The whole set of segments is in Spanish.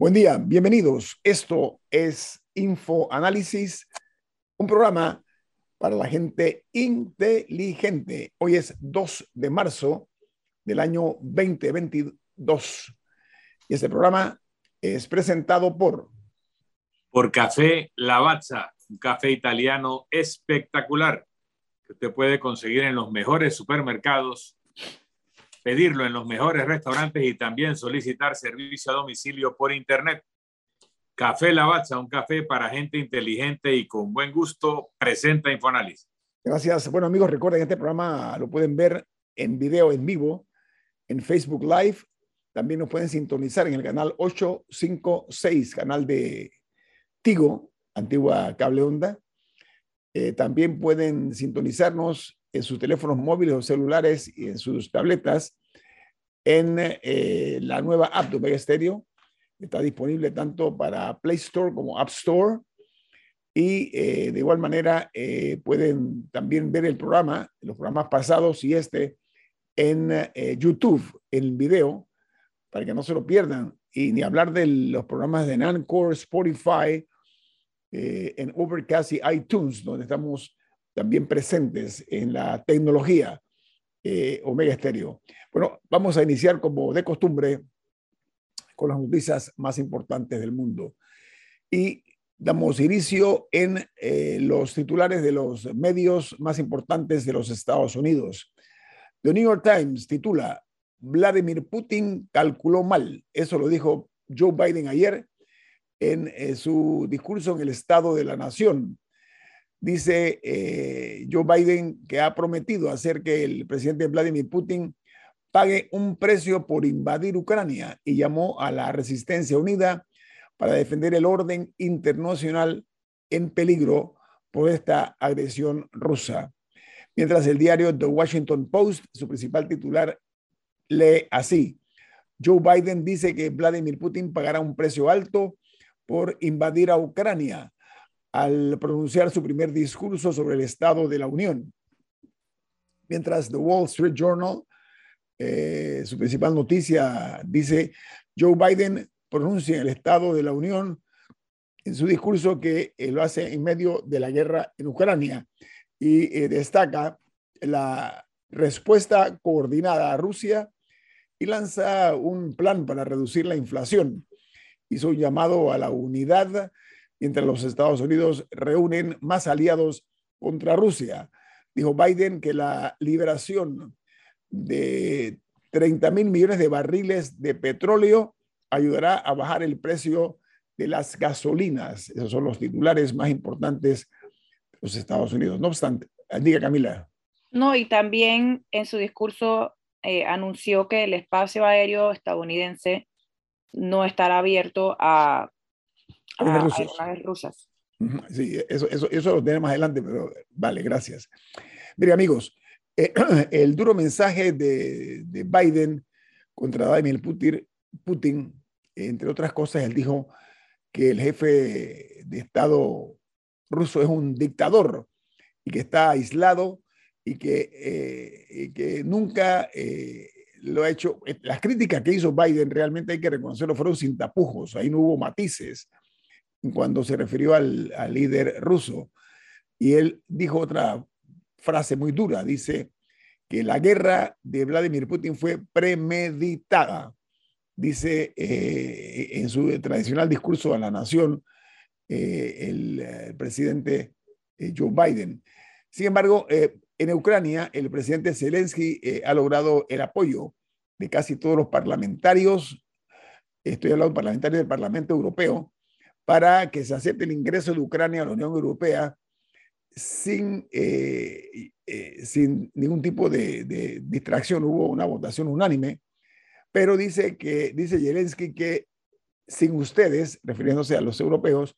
Buen día, bienvenidos. Esto es Info Análisis, un programa para la gente inteligente. Hoy es 2 de marzo del año 2022 y este programa es presentado por por Café Lavazza, un café italiano espectacular que usted puede conseguir en los mejores supermercados pedirlo en los mejores restaurantes y también solicitar servicio a domicilio por internet. Café Lavazza, un café para gente inteligente y con buen gusto, presenta Infoanálisis. Gracias. Bueno, amigos, recuerden, este programa lo pueden ver en video en vivo, en Facebook Live. También nos pueden sintonizar en el canal 856, canal de Tigo, antigua cable onda. Eh, también pueden sintonizarnos en sus teléfonos móviles o celulares y en sus tabletas en eh, la nueva app de Omega Stereo. Está disponible tanto para Play Store como App Store. Y eh, de igual manera eh, pueden también ver el programa, los programas pasados y este en YouTube, en video, para que no se lo pierdan. Y ni hablar de los programas de Nancore, Spotify, en Overcast y iTunes, donde estamos también presentes en la tecnología eh, Omega Stereo. Bueno, vamos a iniciar como de costumbre con las noticias más importantes del mundo. Y damos inicio en eh, los titulares de los medios más importantes de los Estados Unidos. The New York Times titula, Vladimir Putin calculó mal. Eso lo dijo Joe Biden ayer en eh, su discurso en el Estado de la Nación dice eh, Joe Biden que ha prometido hacer que el presidente Vladimir Putin pague un precio por invadir Ucrania y llamó a la resistencia unida para defender el orden internacional en peligro por esta agresión rusa. Mientras el diario The Washington Post, su principal titular, lee así. Joe Biden dice que Vladimir Putin pagará un precio alto por invadir a Ucrania al pronunciar su primer discurso sobre el Estado de la Unión. Mientras The Wall Street Journal, eh, su principal noticia, dice, Joe Biden pronuncia el Estado de la Unión en su discurso que eh, lo hace en medio de la guerra en Ucrania y eh, destaca la respuesta coordinada a Rusia y lanza un plan para reducir la inflación. Hizo un llamado a la unidad mientras los Estados Unidos reúnen más aliados contra Rusia. Dijo Biden que la liberación de 30 mil millones de barriles de petróleo ayudará a bajar el precio de las gasolinas. Esos son los titulares más importantes de los Estados Unidos. No obstante, diga Camila. No, y también en su discurso eh, anunció que el espacio aéreo estadounidense no estará abierto a a, rusas. Sí, eso, eso, eso lo tenemos más adelante, pero vale, gracias. Mire, amigos, eh, el duro mensaje de, de, Biden contra Vladimir Putin, Putin, entre otras cosas, él dijo que el jefe de Estado ruso es un dictador y que está aislado y que, eh, que nunca eh, lo ha hecho. Las críticas que hizo Biden realmente hay que reconocerlo, fueron sin tapujos, ahí no hubo matices cuando se refirió al, líder ruso. Y él dijo otra frase muy dura, dice que la guerra de Vladimir Putin fue premeditada, dice eh, en su tradicional discurso a la nación eh, el, presidente eh, Joe Biden. Sin embargo, en Ucrania, el presidente Zelensky ha logrado el apoyo de casi todos los parlamentarios, estoy hablando de parlamentarios del Parlamento Europeo, para que se acepte el ingreso de Ucrania a la Unión Europea sin, eh, eh, sin ningún tipo de, distracción. Hubo una votación unánime, pero dice que dice Zelensky que sin ustedes, refiriéndose a los europeos,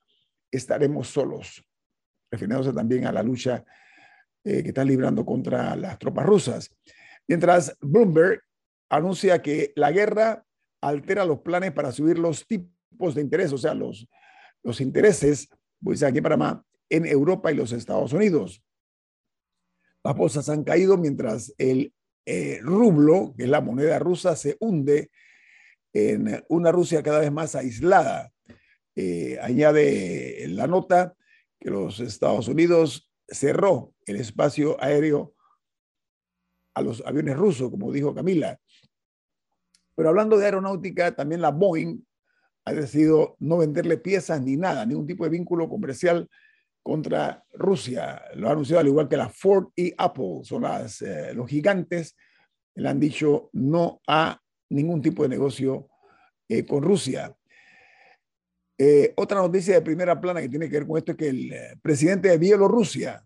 estaremos solos, refiriéndose también a la lucha eh, que están librando contra las tropas rusas. Mientras Bloomberg anuncia que la guerra altera los planes para subir los tipos de interés, o sea, los, los intereses, pues aquí para más en Europa y los Estados Unidos. Las bolsas han caído mientras el eh, rublo, que es la moneda rusa, se hunde en una Rusia cada vez más aislada. Eh, añade la nota que los Estados Unidos cerró el espacio aéreo a los aviones rusos, como dijo Camila. Pero hablando de aeronáutica, también la Boeing ha decidido no venderle piezas ni nada, ningún tipo de vínculo comercial contra Rusia. Lo ha anunciado al igual que la Ford y Apple, son eh, los gigantes, le han dicho no a ningún tipo de negocio eh, con Rusia. Eh, otra noticia de primera plana que tiene que ver con esto es que el presidente de Bielorrusia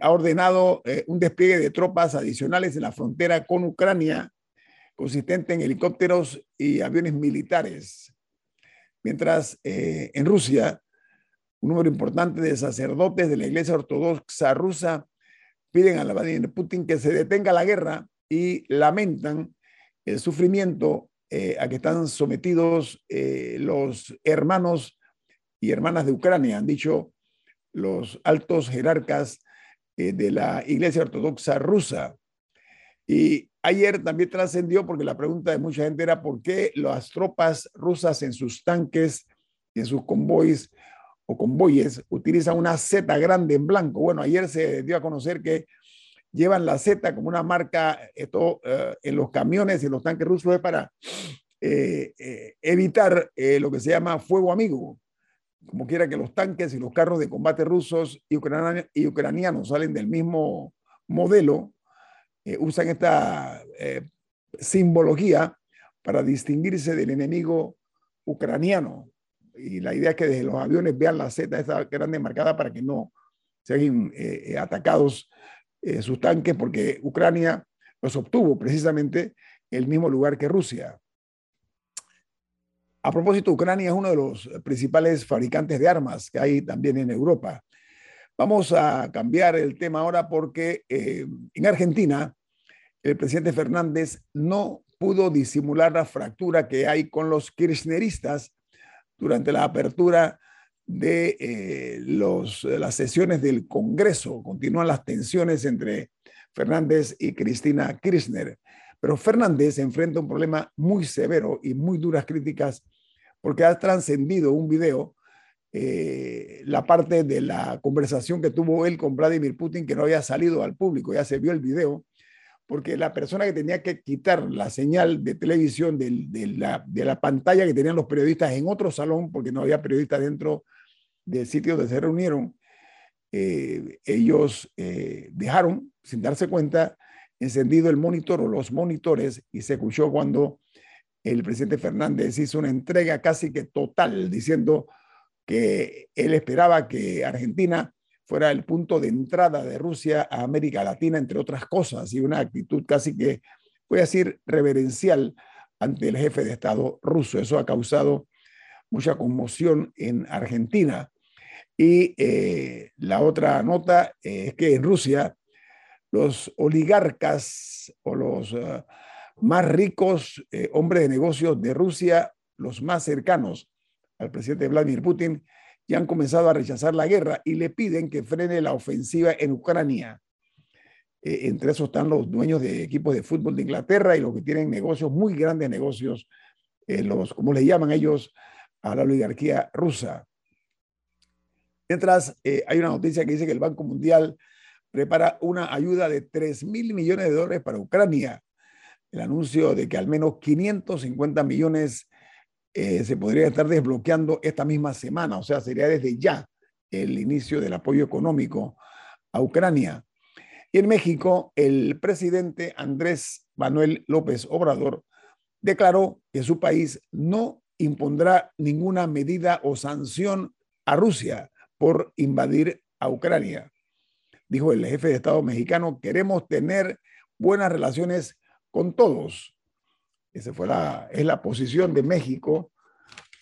ha ordenado un despliegue de tropas adicionales en la frontera con Ucrania, consistente en helicópteros y aviones militares. Mientras en Rusia, un número importante de sacerdotes de la Iglesia Ortodoxa rusa piden a Vladimir Putin que se detenga la guerra y lamentan el sufrimiento eh, a que están sometidos eh, los hermanos y hermanas de Ucrania, han dicho los altos jerarcas eh, de la Iglesia Ortodoxa rusa. Y ayer también trascendió porque la pregunta de mucha gente era por qué las tropas rusas en sus tanques y en sus convoys o convoyes utilizan una Z grande en blanco. Bueno, ayer se dio a conocer que llevan la Z como una marca esto, eh, en los camiones y los tanques rusos es para eh, eh, evitar lo que se llama fuego amigo. Como quiera que los tanques y los carros de combate rusos y ucranianos salen del mismo modelo, usan esta simbología para distinguirse del enemigo ucraniano y la idea es que desde los aviones vean la Z esa grande marcada para que no sean eh, eh, atacados eh, sus tanques, porque Ucrania los obtuvo precisamente el mismo lugar que Rusia. A propósito, Ucrania es uno de los principales fabricantes de armas que hay también en Europa. Vamos a cambiar el tema ahora porque en Argentina el presidente Fernández no pudo disimular la fractura que hay con los kirchneristas durante la apertura de eh, las sesiones del Congreso. Continúan las tensiones entre Fernández y Cristina Kirchner. Pero Fernández enfrenta un problema muy severo y muy duras críticas porque ha trascendido un video, eh, la parte de la conversación que tuvo él con Vladimir Putin que no había salido al público, ya se vio el video, porque la persona que tenía que quitar la señal de televisión de, la, pantalla que tenían los periodistas en otro salón, porque no había periodistas dentro del sitio donde se reunieron, eh, ellos eh, dejaron, sin darse cuenta, encendido el monitor o los monitores y se escuchó cuando el presidente Fernández hizo una entrega casi que total, diciendo que él esperaba que Argentina fuera el punto de entrada de Rusia a América Latina, entre otras cosas, y una actitud casi que, voy a decir, reverencial ante el jefe de Estado ruso. Eso ha causado mucha conmoción en Argentina. Y eh, la otra nota es que en Rusia los oligarcas o los eh, más ricos eh, hombres de negocios de Rusia, los más cercanos al presidente Vladimir Putin, y han comenzado a rechazar la guerra y le piden que frene la ofensiva en Ucrania. Eh, entre esos están los dueños de equipos de fútbol de Inglaterra y los que tienen negocios, muy grandes negocios, eh, los, como le llaman ellos, a la oligarquía rusa. Mientras, eh, hay una noticia que dice que el Banco Mundial prepara una ayuda de 3 mil millones de dólares para Ucrania. El anuncio de que al menos 550 millones eh, se podría estar desbloqueando esta misma semana, o sea, sería desde ya el inicio del apoyo económico a Ucrania. Y en México, el presidente Andrés Manuel López Obrador declaró que su país no impondrá ninguna medida o sanción a Rusia por invadir a Ucrania. Dijo el jefe de Estado mexicano, queremos tener buenas relaciones con todos, esa fue la, es la posición de México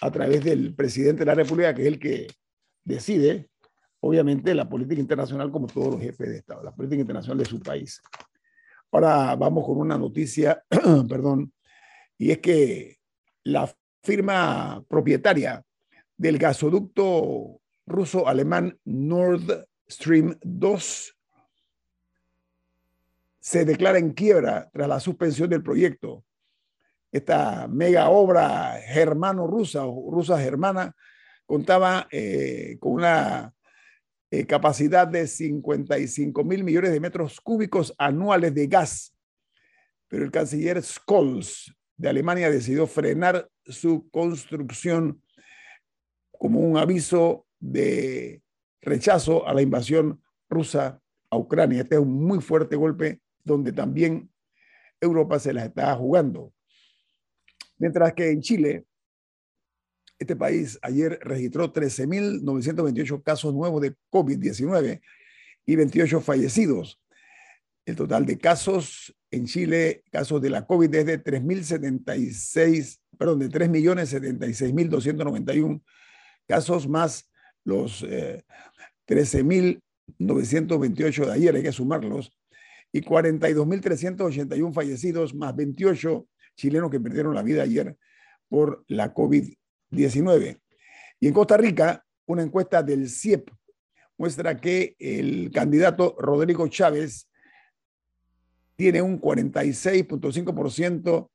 a través del presidente de la República, que es el que decide, obviamente, la política internacional como todos los jefes de Estado, la política internacional de su país. Ahora vamos con una noticia, perdón, y es que la firma propietaria del gasoducto ruso-alemán Nord Stream 2 se declara en quiebra tras la suspensión del proyecto esta mega obra germano-rusa o rusa-germana contaba eh, con una eh, capacidad de 55 mil millones de metros cúbicos anuales de gas. Pero el canciller Scholz de Alemania decidió frenar su construcción como un aviso de rechazo a la invasión rusa a Ucrania. Este es un muy fuerte golpe donde también Europa se la está jugando. Mientras que en Chile, este país ayer registró 13.928 casos nuevos de COVID-19 y 28 fallecidos. El total de casos en Chile, casos de la COVID es de 3.076, perdón, de 3.076.291 casos más los 13.928 eh, de ayer, hay que sumarlos, y 42.381 fallecidos más 28 chilenos que perdieron la vida ayer por la COVID-19. Y en Costa Rica, una encuesta del CIEP muestra que el candidato Rodrigo Chávez tiene un 46.5%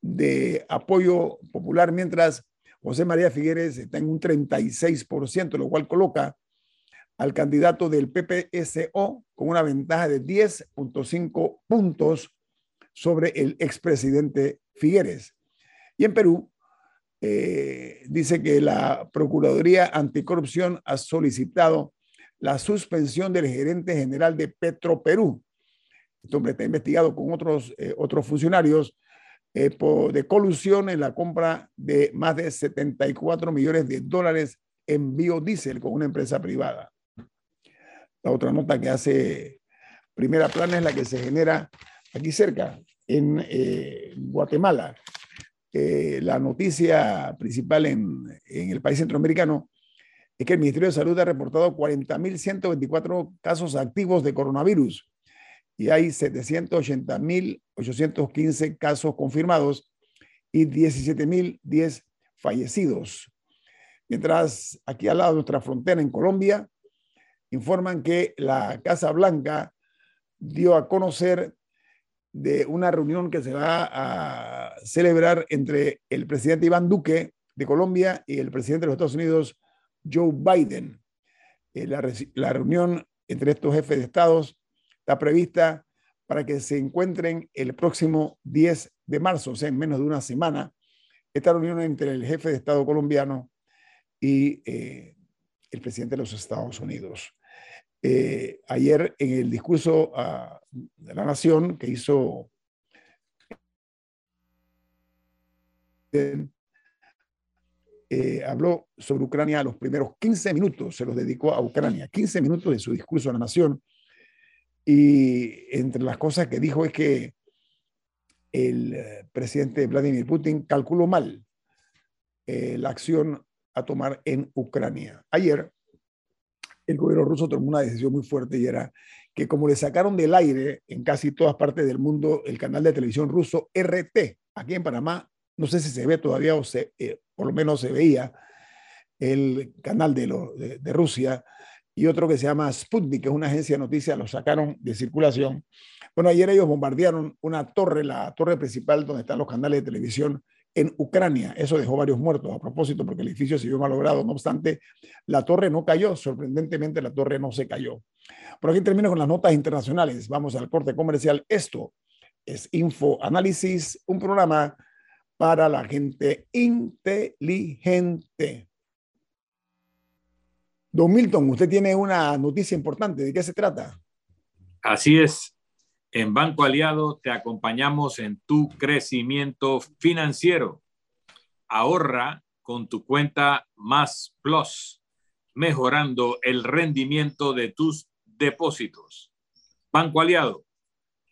de apoyo popular, mientras José María Figueres está en un 36%, lo cual coloca al candidato del PPSO con una ventaja de 10.5 puntos sobre el expresidente Figueres. Y en Perú, eh, dice que la Procuraduría Anticorrupción ha solicitado la suspensión del gerente general de Petroperú. Este hombre está investigado con otros, eh, otros funcionarios eh, de colusión en la compra de más de 74 millones de dólares en biodiesel con una empresa privada. La otra nota que hace primera plana es la que se genera aquí cerca, en eh, Guatemala. Eh, la noticia principal en, en, el país centroamericano es que el Ministerio de Salud ha reportado 40.124 casos activos de coronavirus y hay 780.815 casos confirmados y 17.010 fallecidos. Mientras aquí al lado de nuestra frontera en Colombia, informan que la Casa Blanca dio a conocer de una reunión que se va a celebrar entre el presidente Iván Duque de Colombia y el presidente de los Estados Unidos, Joe Biden. Eh, la, la reunión entre estos jefes de estados está prevista para que se encuentren el próximo 10 de marzo, o sea, en menos de una semana, esta reunión entre el jefe de Estado colombiano y eh, el presidente de los Estados Unidos. Eh, ayer en el discurso uh, de la Nación que hizo eh, habló sobre Ucrania los primeros 15 minutos, se los dedicó a Ucrania, 15 minutos de su discurso a la Nación y entre las cosas que dijo es que el eh, presidente Vladimir Putin calculó mal la acción a tomar en Ucrania. Ayer, el gobierno ruso tomó una decisión muy fuerte y era que como le sacaron del aire en casi todas partes del mundo el canal de televisión ruso RT, aquí en Panamá, no sé si se ve todavía o se, eh, por lo menos se veía el canal de, de Rusia, y otro que se llama Sputnik, que es una agencia de noticias, lo sacaron de circulación. Bueno, ayer ellos bombardearon una torre, la torre principal donde están los canales de televisión en Ucrania. Eso dejó varios muertos a propósito porque el edificio se vio malogrado. No obstante, la torre no cayó. Sorprendentemente, la torre no se cayó. Por aquí termino con las notas internacionales. Vamos al corte comercial. Esto es Info Análisis, un programa para la gente inteligente. Don Milton, usted tiene una noticia importante. ¿De qué se trata? Así es. En Banco Aliado te acompañamos en tu crecimiento financiero. Ahorra con tu cuenta Más Plus, mejorando el rendimiento de tus depósitos. Banco Aliado,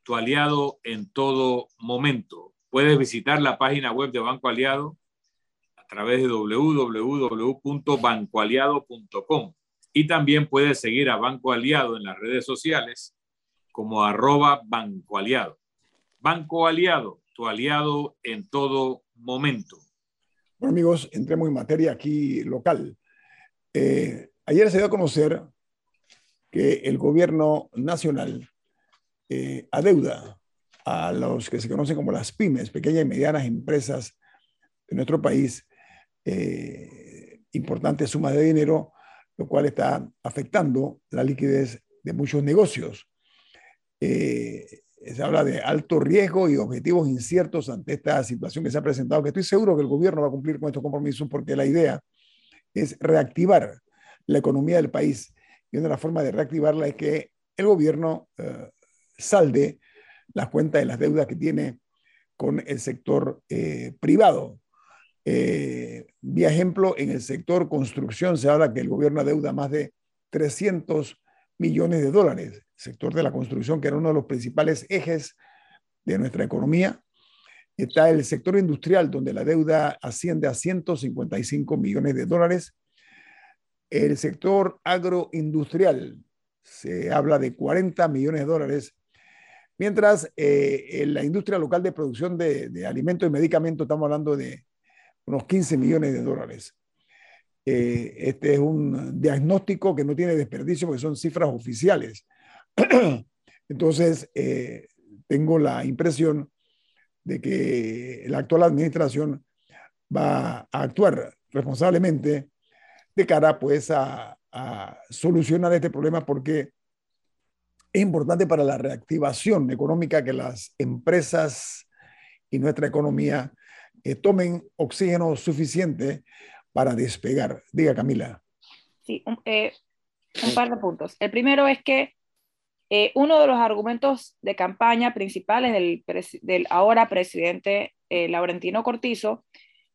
tu aliado en todo momento. Puedes visitar la página web de Banco Aliado través de www.bancoaliado.com. Y también puedes seguir a Banco Aliado en las redes sociales como arroba Banco Aliado. Banco Aliado, tu aliado en todo momento. Bueno, amigos, entremos en materia aquí local. Eh, ayer se dio a conocer que el gobierno nacional eh, adeuda a los que se conocen como las pymes, pequeñas y medianas empresas de nuestro país, eh, importantes sumas de dinero, lo cual está afectando la liquidez de muchos negocios. Eh, se habla de alto riesgo y objetivos inciertos ante esta situación que se ha presentado, que estoy seguro que el gobierno va a cumplir con estos compromisos porque la idea es reactivar la economía del país. Y una de las formas de reactivarla es que el gobierno eh, salde las cuentas de las deudas que tiene con el sector eh, privado. Eh, vía ejemplo, en el sector construcción se habla que el gobierno adeuda más de 300 millones de dólares. El sector de la construcción, que era uno de los principales ejes de nuestra economía. Está el sector industrial, donde la deuda asciende a 155 millones de dólares. El sector agroindustrial, se habla de 40 millones de dólares Mientras eh, en la industria local de producción de, alimentos y medicamentos estamos hablando de unos 15 millones de dólares. Eh, este es un diagnóstico que no tiene desperdicio porque son cifras oficiales. Entonces, eh, tengo la impresión de que la actual administración va a actuar responsablemente de cara pues a, solucionar este problema porque es importante para la reactivación económica que las empresas y nuestra economía eh, tomen oxígeno suficiente para despegar. Diga, Camila. Sí, un, eh, par de puntos. El primero es que eh, uno de los argumentos de campaña principales del, ahora presidente Laurentino Cortizo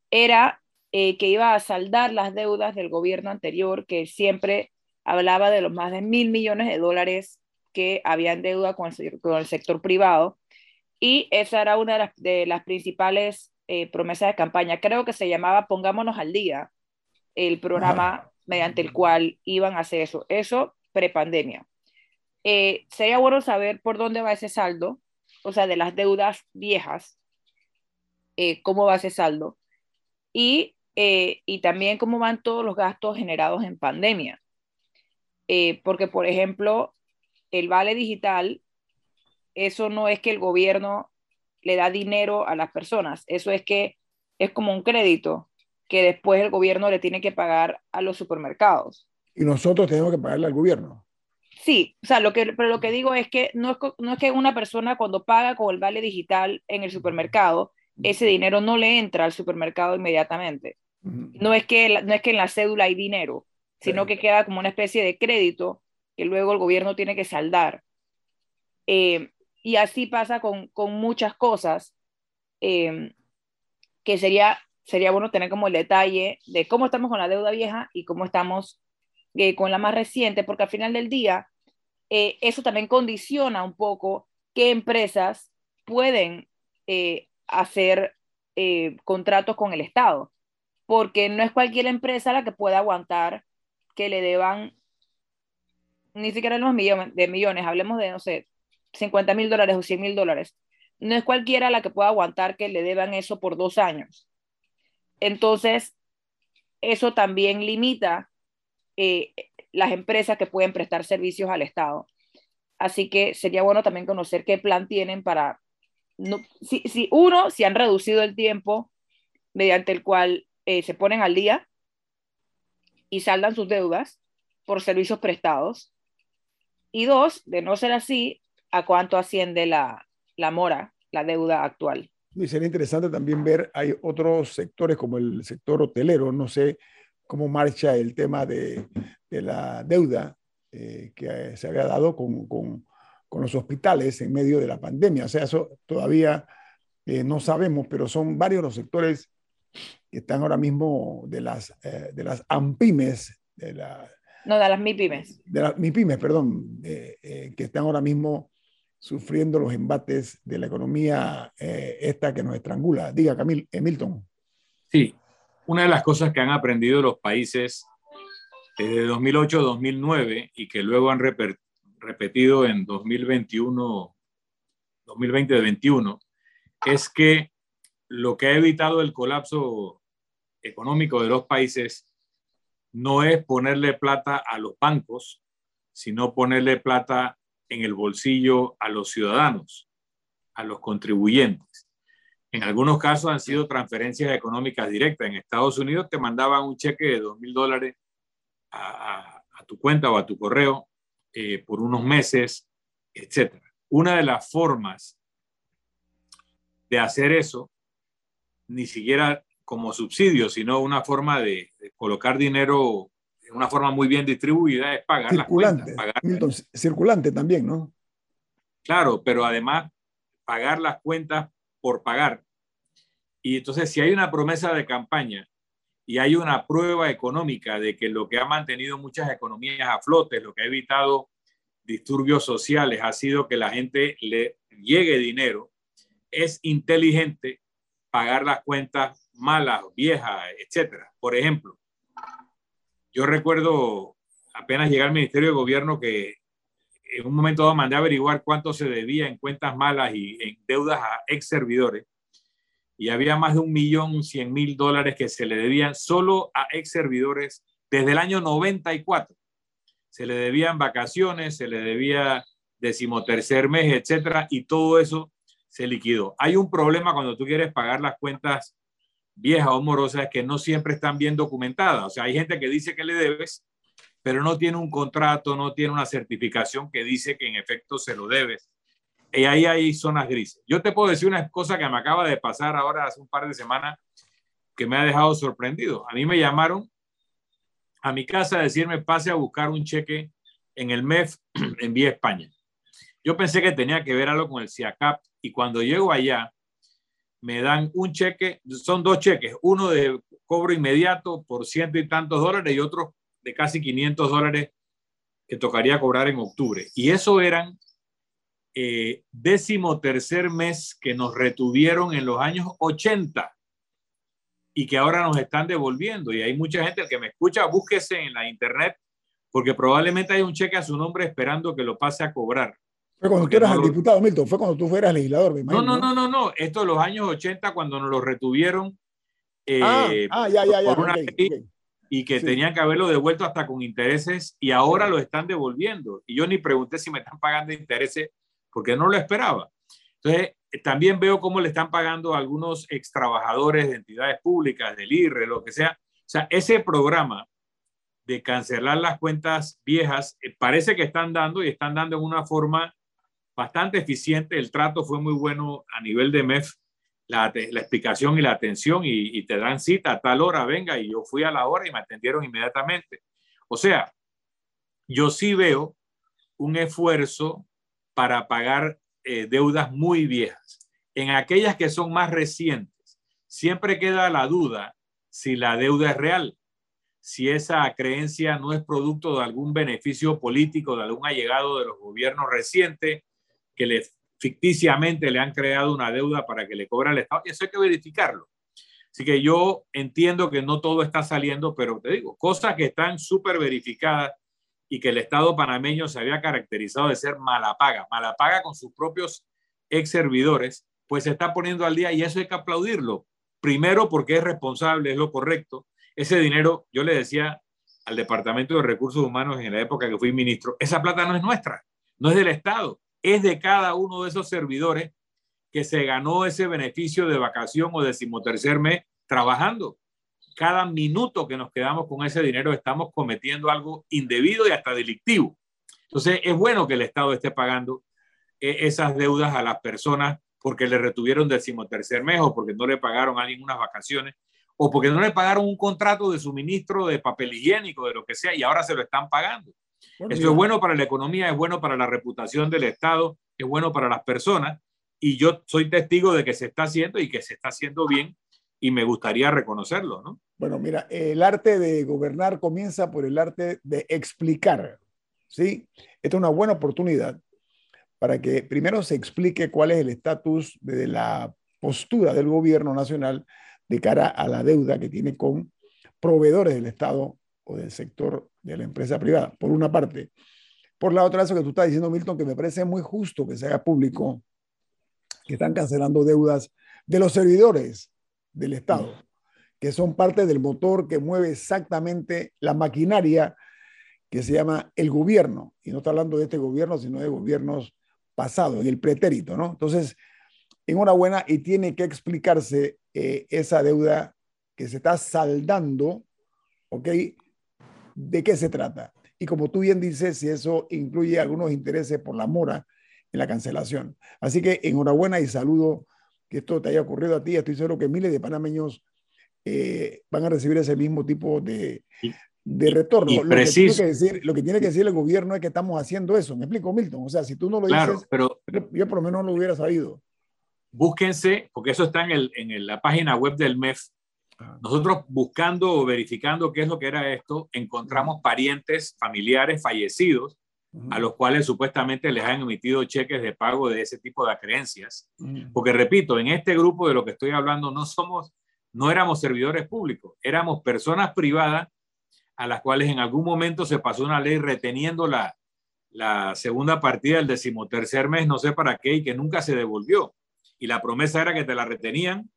era que iba a saldar las deudas del gobierno anterior, que siempre hablaba de los más de mil millones de dólares que habían deuda con el, sector privado y esa era una de las principales eh, promesas de campaña. Creo que se llamaba Pongámonos al Día, el programa mediante el cual iban a hacer eso. Eso prepandemia. Eh, sería bueno saber por dónde va ese saldo, o sea, de las deudas viejas, eh, cómo va ese saldo y, eh, y también cómo van todos los gastos generados en pandemia. porque, por ejemplo, el vale digital, eso no es que el gobierno le da dinero a las personas, eso es que es como un crédito que después el gobierno le tiene que pagar a los supermercados. Y nosotros tenemos que pagarle al gobierno. Sí, o sea, lo que, pero lo que digo es que no es, no es que una persona cuando paga con el vale digital en el supermercado, ese dinero no le entra al supermercado inmediatamente. No es que, no es que en la cédula hay dinero, sino que queda como una especie de crédito que luego el gobierno tiene que saldar. Eh, y así pasa con, con muchas cosas eh, que sería, sería bueno tener como el detalle de cómo estamos con la deuda vieja y cómo estamos eh, con la más reciente, porque al final del día eso también condiciona un poco qué empresas pueden hacer contratos con el Estado, porque no es cualquier empresa la que pueda aguantar que le deban ni siquiera los millones, de millones, hablemos de, no sé, 50 mil dólares o 100 mil dólares. No es cualquiera la que pueda aguantar que le deban eso por dos años. Entonces, eso también limita eh, las empresas que pueden prestar servicios al Estado. Así que sería bueno también conocer qué plan tienen para, si, si, uno, si han reducido el tiempo mediante el cual eh, se ponen al día y saldan sus deudas por servicios prestados, y dos, de no ser así, ¿a cuánto asciende la, la mora, la deuda actual? Y sería interesante también ver, hay otros sectores como el sector hotelero, no sé cómo marcha el tema de, de la deuda eh, que se había dado con, con, con, los hospitales en medio de la pandemia. O sea, eso todavía eh, no sabemos, pero son varios los sectores que están ahora mismo de las, eh, de las AMPIMES, de la, no, de las MIPIMES. De las MIPIMES, perdón, eh, que están ahora mismo sufriendo los embates de la economía eh, esta que nos estrangula. Diga, Camil, Milton. Sí, una de las cosas que han aprendido los países desde 2008-2009 y que luego han repetido en 2021, 2020-2021, es que lo que ha evitado el colapso económico de los países no es ponerle plata a los bancos, sino ponerle plata en el bolsillo a los ciudadanos. a los contribuyentes. En algunos casos han sido transferencias económicas directas. En Estados Unidos te mandaban un cheque de dos mil dólares a, tu cuenta o a tu correo eh, por unos meses, etc. Una de las formas de hacer eso, ni siquiera como subsidio, sino una forma de, colocar dinero una forma muy bien distribuida, es pagar circulante, las cuentas. circulante también, ¿no? Claro, pero además pagar las cuentas por pagar. Y entonces, si hay una promesa de campaña y hay una prueba económica de que lo que ha mantenido muchas economías a flote, lo que ha evitado disturbios sociales, ha sido que la gente le llegue dinero, es inteligente pagar las cuentas malas, viejas, etcétera. Por ejemplo, yo recuerdo apenas llegar al Ministerio de Gobierno que en un momento dado mandé a averiguar cuánto se debía en cuentas malas y en deudas a ex servidores. Y había más de un millón cien mil dólares que se le debían solo a ex servidores desde el año 94. Se le debían vacaciones, se le debía decimotercer mes, etcétera, y todo eso se liquidó. Hay un problema cuando tú quieres pagar las cuentas viejas o morosas que no siempre están bien documentadas. O sea, hay gente que dice que le debes, pero no tiene un contrato, no tiene una certificación que dice que en efecto se lo debes. Y ahí hay zonas grises. Yo te puedo decir una cosa que me acaba de pasar ahora hace un par de semanas que me ha dejado sorprendido. A mí me llamaron a mi casa a decirme pase a buscar un cheque en el MEF en Vía España. Yo pensé que tenía que ver algo con el CIACAP y cuando llego allá me dan un cheque, son dos cheques, uno de cobro inmediato por ciento y tantos dólares y otro de casi 500 dólares que tocaría cobrar en octubre. Y eso eran eh, décimo tercer mes que nos retuvieron en los años 80 y que ahora nos están devolviendo. Y hay mucha gente que me escucha, búsquese en la internet, porque probablemente hay un cheque a su nombre esperando que lo pase a cobrar. Fue cuando tú eras el diputado, Milton, fue cuando tú fueras legislador, me imagino. No, no, no, no, no. Esto de los años 80, cuando nos lo retuvieron. Eh, ah, ah, ya, ya, ya. Y que tenían que haberlo devuelto hasta con intereses y ahora lo están devolviendo. Y yo ni pregunté si me están pagando intereses porque no lo esperaba. Entonces, también veo cómo le están pagando a algunos ex trabajadores de entidades públicas, del IRRE, lo que sea. O sea, ese programa de cancelar las cuentas viejas eh, parece que están dando y están dando en una forma bastante eficiente. El trato fue muy bueno a nivel de MEF, la, explicación y la atención, y, te dan cita a tal hora, venga, y yo fui a la hora y me atendieron inmediatamente. O sea, yo sí veo un esfuerzo para pagar eh, deudas muy viejas. En aquellas que son más recientes, siempre queda la duda si la deuda es real, si esa creencia no es producto de algún beneficio político, de algún allegado de los gobiernos recientes que ficticiamente le han creado una deuda para que le cobre al Estado. Y eso hay que verificarlo. Así que yo entiendo que no todo está saliendo, pero te digo, cosas que están súper verificadas y que el Estado panameño se había caracterizado de ser malapaga, malapaga con sus propios ex servidores, pues se está poniendo al día y eso hay que aplaudirlo. Primero porque es responsable, es lo correcto. Ese dinero, yo le decía al Departamento de Recursos Humanos en la época que fui ministro, esa plata no es nuestra, no es del Estado, es de cada uno de esos servidores que se ganó ese beneficio de vacación o decimotercer mes trabajando. Cada minuto que nos quedamos con ese dinero estamos cometiendo algo indebido y hasta delictivo. Entonces, es bueno que el Estado esté pagando eh, esas deudas a las personas porque le retuvieron decimotercer mes o porque no le pagaron a alguien unas vacaciones o porque no le pagaron un contrato de suministro de papel higiénico, de lo que sea, y ahora se lo están pagando. Eso es bueno para la economía, es bueno para la reputación del Estado, es bueno para las personas. Y yo soy testigo de que se está haciendo y que se está haciendo bien y me gustaría reconocerlo, ¿no? Bueno, mira, el arte de gobernar comienza por el arte de explicar, ¿sí? Esta es una buena oportunidad para que primero se explique cuál es el estatus de la postura del gobierno nacional de cara a la deuda que tiene con proveedores del Estado o del sector de la empresa privada, por una parte. Por la otra, eso que tú estás diciendo, Milton, que me parece muy justo que se haga público que están cancelando deudas de los servidores del Estado, que son parte del motor que mueve exactamente la maquinaria que se llama el gobierno. Y no está hablando de este gobierno, sino de gobiernos pasados, en el pretérito, ¿no? Entonces, enhorabuena y tiene que explicarse eh, esa deuda que se está saldando, ¿ok? ¿De qué se trata? Y como tú bien dices, si eso incluye algunos intereses por la mora en la cancelación. Así que enhorabuena y saludo que esto te haya ocurrido a ti. Estoy seguro que miles de panameños eh, van a recibir ese mismo tipo de, de retorno. lo, que tiene que decir, lo que tiene que decir el gobierno es que estamos haciendo eso. ¿Me explico, Milton? O sea, si tú no lo dices, pero yo por lo menos no lo hubiera sabido. Búsquense, porque eso está en, el, en la página web del MEF. Ah. Nosotros buscando o verificando qué es lo que era esto, encontramos parientes, familiares fallecidos a los cuales supuestamente les han emitido cheques de pago de ese tipo de creencias. Porque repito, en este grupo de lo que estoy hablando no somos, no éramos servidores públicos, éramos personas privadas a las cuales en algún momento se pasó una ley reteniendo la, la segunda partida del decimotercer mes, no sé para qué, y que nunca se devolvió. Y la promesa era que te la retenían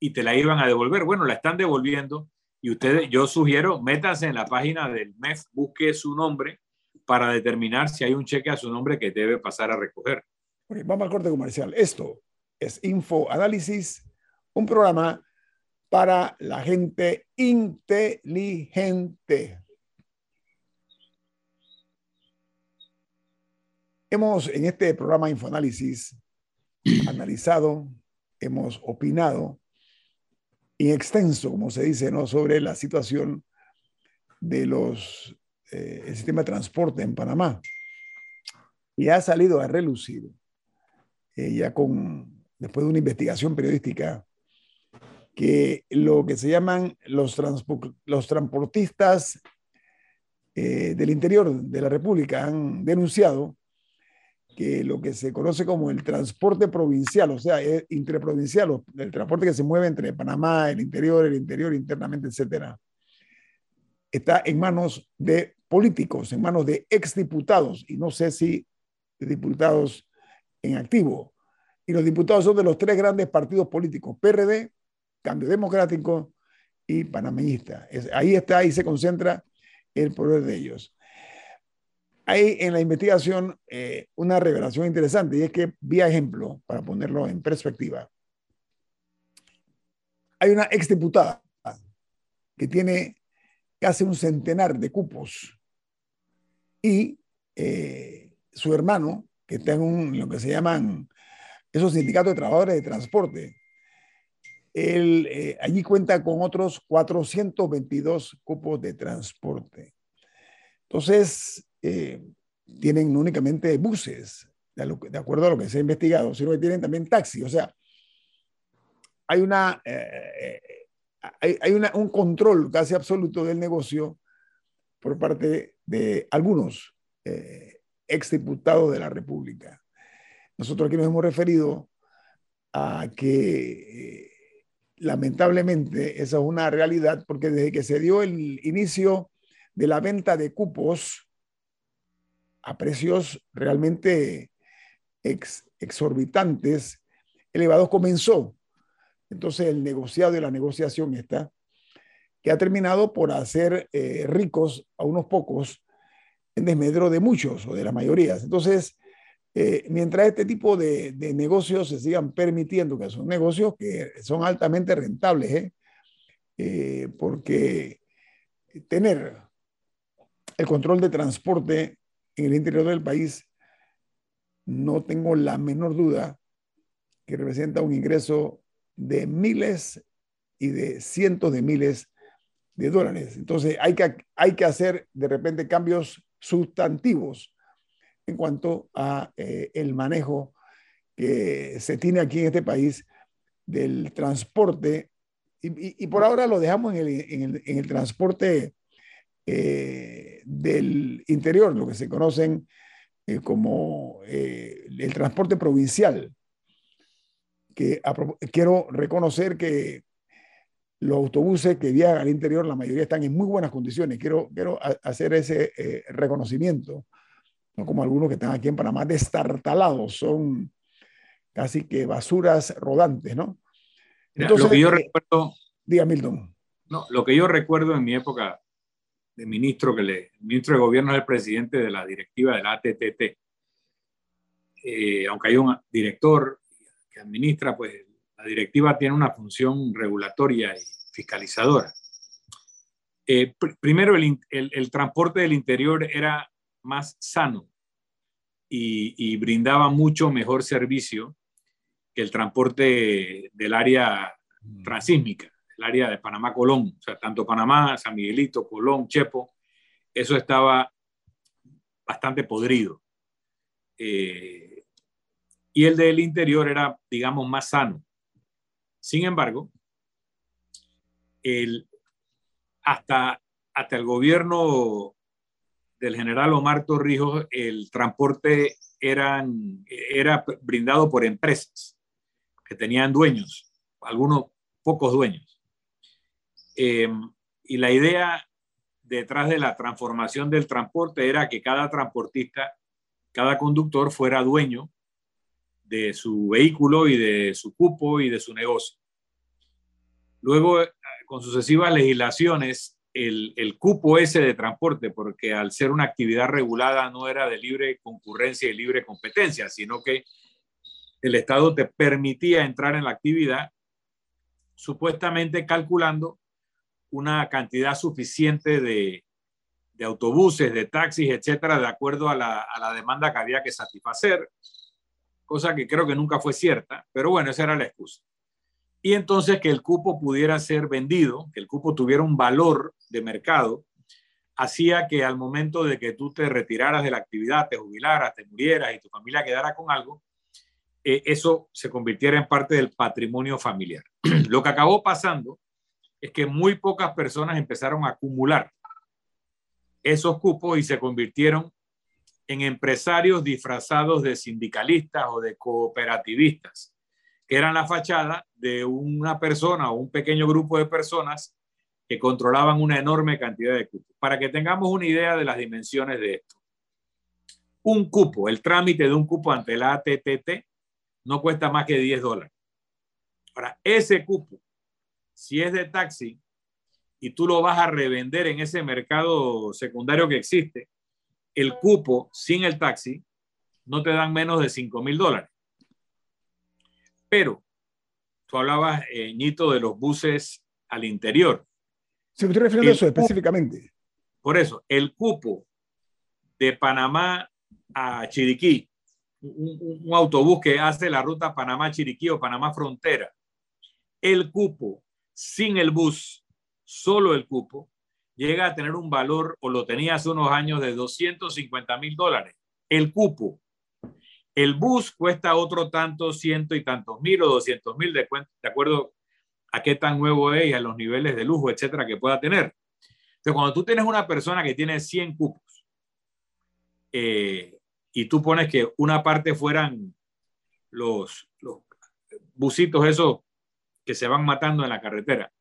y te la iban a devolver. Bueno, la están devolviendo y ustedes, yo sugiero, métanse en la página del MEF, busque su nombre para determinar si hay un cheque a su nombre que debe pasar a recoger. vamos al corte comercial. Esto es Info Análisis, un programa para la gente inteligente. Hemos en este programa Infoanálisis analizado, hemos opinado en extenso, como se dice, ¿no? sobre la situación de los eh, sistema de transporte en Panamá. Y ha salido a relucir, eh, ya con, después de una investigación periodística, que lo que se llaman los, los transportistas eh, del interior de la República han denunciado que lo que se conoce como el transporte provincial, o sea, interprovincial, el transporte que se mueve entre Panamá, el interior, el interior, internamente, etcétera, está en manos de políticos, en manos de exdiputados, y no sé si diputados en activo. Y los diputados son de los tres grandes partidos políticos, PRD, Cambio Democrático y Panameñista. ahí está, ahí se concentra el poder de ellos. Hay en la investigación eh, una revelación interesante y es que, vía ejemplo, para ponerlo en perspectiva, hay una exdiputada que tiene casi un centenar de cupos y eh, su hermano, que está en lo que se llaman esos sindicatos de trabajadores de transporte, él eh, allí cuenta con otros 422 cupos de transporte. Entonces, eh, tienen únicamente buses, de, acuerdo a lo que se ha investigado, sino que tienen también taxis. O sea, hay, una, eh, hay, hay una, un control casi absoluto del negocio por parte de algunos exdiputados de la República. Nosotros aquí nos hemos referido a que lamentablemente esa es una realidad porque desde que se dio el inicio de la venta de cupos a precios realmente exorbitantes, elevados, comenzó. Entonces el negociado y la negociación está, que ha terminado por hacer eh, ricos a unos pocos en desmedro de muchos o de la mayoría. Entonces, eh, mientras este tipo de, negocios se sigan permitiendo, que son negocios que son altamente rentables, ¿eh? Eh, porque tener el control de transporte en el interior del país, no tengo la menor duda que representa un ingreso de miles y de cientos de miles de dólares. Entonces hay que, hay que hacer de repente cambios sustantivos en cuanto a eh, el manejo que se tiene aquí en este país del transporte y, por ahora lo dejamos en el, en el, transporte eh, del interior, lo que se conocen eh, como el transporte provincial, que quiero reconocer que los autobuses que viajan al interior, la mayoría están en muy buenas condiciones. Quiero, quiero hacer ese reconocimiento no como algunos que están aquí en Panamá destartalados, son casi que basuras rodantes, ¿no? Entonces, lo que yo eh, recuerdo... Diga, Milton. No, lo que yo recuerdo en mi época de ministro, que le, ministro de gobierno es el presidente de la directiva de la ATTT. Eh, aunque hay un director, que administra, pues la directiva tiene una función regulatoria y fiscalizadora. Eh, primero, el, el, transporte del interior era más sano y, y, brindaba mucho mejor servicio que el transporte del área mm. transísmica, el área de Panamá-Colón, o sea, tanto Panamá, San Miguelito, Colón, Chepo, eso estaba bastante podrido. Eh, y el del interior era, digamos, más sano. Sin embargo, hasta, hasta el gobierno del general Omar Torrijos, el transporte eran, era brindado por empresas que tenían dueños, algunos pocos dueños. Em, y la idea detrás de la transformación del transporte era que cada transportista, cada conductor fuera dueño de su vehículo y de su cupo y de su negocio. Luego, eh, con sucesivas legislaciones, el, el, cupo ese de transporte, porque al ser una actividad regulada no era de libre concurrencia y libre competencia, sino que el Estado te permitía entrar en la actividad, supuestamente calculando una cantidad suficiente de, de autobuses, de taxis, etcétera, de acuerdo a la, a la demanda que había que satisfacer, cosa que creo que nunca fue cierta, pero bueno, esa era la excusa. Y entonces que el cupo pudiera ser vendido, que el cupo tuviera un valor de mercado, hacía que al momento de que tú te retiraras de la actividad, te jubilaras, te murieras y tu familia quedara con algo, eh, eso se convirtiera en parte del patrimonio familiar. Lo que acabó pasando es que muy pocas personas empezaron a acumular esos cupos y se convirtieron en empresarios disfrazados de sindicalistas o de cooperativistas, que eran la fachada de una persona o un pequeño grupo de personas que controlaban una enorme cantidad de cupos. Para que tengamos una idea de las dimensiones de esto. Un cupo, el trámite de un cupo ante la ATTT, no cuesta más que 10 dólares. Ahora, ese cupo si es de taxi y tú lo vas a revender en ese mercado secundario que existe, el cupo sin el taxi no te dan menos de 5 mil dólares. Pero tú hablabas, eh, Ñito, de los buses al interior. Se me estoy refiriendo a eso específicamente. Por eso, el cupo de Panamá a Chiriquí, un, un autobús que hace la ruta Panamá-Chiriquí o Panamá-Frontera, el cupo sin el bus, solo el cupo, llega a tener un valor, o lo tenía hace unos años, de 250 mil dólares. El cupo. El bus cuesta otro tanto, ciento y tantos mil o doscientos mil, de, acuerdo a qué tan nuevo es y a los niveles de lujo, etcétera, que pueda tener. Entonces, cuando tú tienes una persona que tiene 100 cupos eh, y tú pones que una parte fueran los, los busitos esos que se van matando en la carretera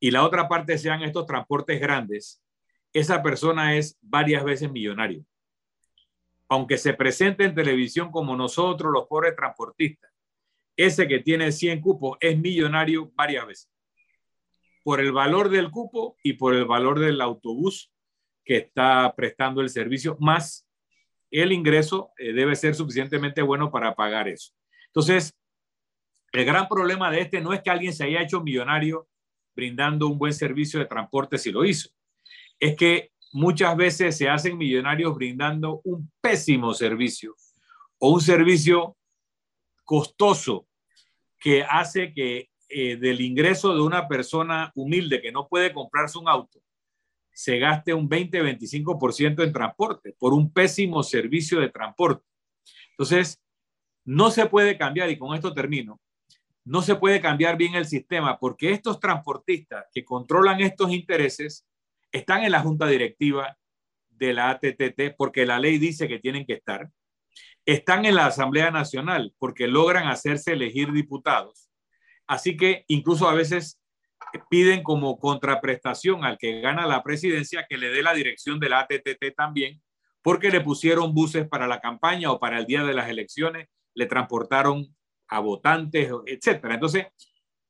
y la otra parte sean estos transportes grandes, esa persona es varias veces millonario. Aunque se presente en televisión como nosotros, los pobres transportistas, ese que tiene 100 cupos es millonario varias veces. Por el valor del cupo y por el valor del autobús que está prestando el servicio, más el ingreso eh, debe ser suficientemente bueno para pagar eso. Entonces, el gran problema de este no es que alguien se haya hecho millonario brindando un buen servicio de transporte si lo hizo. Es que muchas veces se hacen millonarios brindando un pésimo servicio o un servicio costoso que hace que eh, del ingreso de una persona humilde que no puede comprarse un auto, se gaste un 20-25% en transporte por un pésimo servicio de transporte. Entonces, no se puede cambiar, y con esto termino, no se puede cambiar bien el sistema porque estos transportistas que controlan estos intereses están en la junta directiva de la ATTT porque la ley dice que tienen que estar. Están en la Asamblea Nacional porque logran hacerse elegir diputados. Así que incluso a veces piden como contraprestación al que gana la presidencia que le dé la dirección de la ATTT también, porque le pusieron buses para la campaña o para el día de las elecciones, le transportaron a votantes, etcétera. Entonces,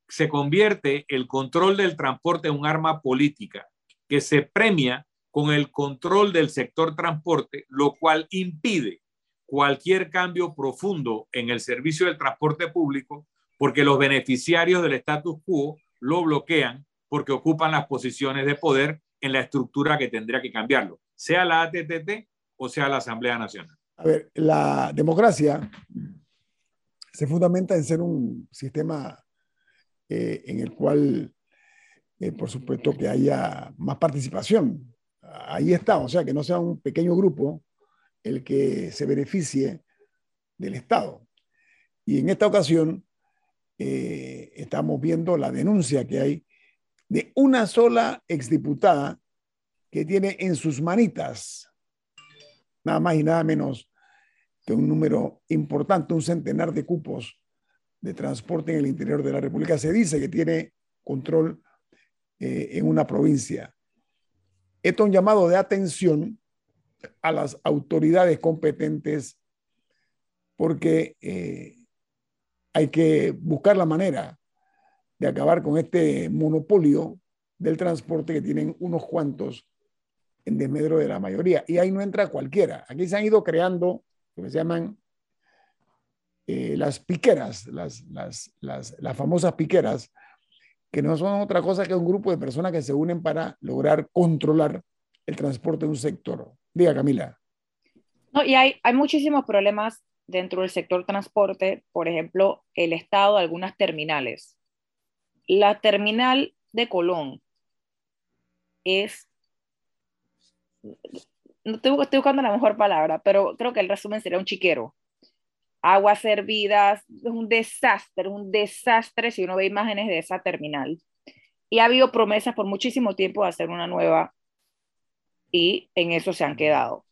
se convierte el control del transporte en un arma política que se premia con el control del sector transporte, lo cual impide cualquier cambio profundo en el servicio del transporte público porque los beneficiarios del status quo lo bloquean porque ocupan las posiciones de poder en la estructura que tendría que cambiarlo, sea la ATTT o sea la Asamblea Nacional. A ver, la democracia se fundamenta en ser un sistema eh, en el cual, eh, por supuesto, que haya más participación. Ahí está, o sea, que no sea un pequeño grupo el que se beneficie del Estado. Y en esta ocasión eh, estamos viendo la denuncia que hay de una sola exdiputada que tiene en sus manitas nada más y nada menos que un número importante, un centenar de cupos de transporte en el interior de la República. Se dice que tiene control eh, en una provincia. Esto es un llamado de atención a las autoridades competentes porque eh, hay que buscar la manera de acabar con este monopolio del transporte que tienen unos cuantos en desmedro de la mayoría. Y ahí no entra cualquiera. Aquí se han ido creando que se llaman eh, las piqueras, las, las, las, las famosas piqueras, que no son otra cosa que un grupo de personas que se unen para lograr controlar el transporte de un sector. Diga, Camila. No, y hay, hay muchísimos problemas dentro del sector transporte, por ejemplo, el estado de algunas terminales. La terminal de Colón es no estoy, estoy, buscando la mejor palabra, pero creo que el resumen sería un chiquero. Aguas servidas, es un desastre, un desastre si uno ve imágenes de esa terminal. Y ha habido promesas por muchísimo tiempo de hacer una nueva y en eso se han quedado.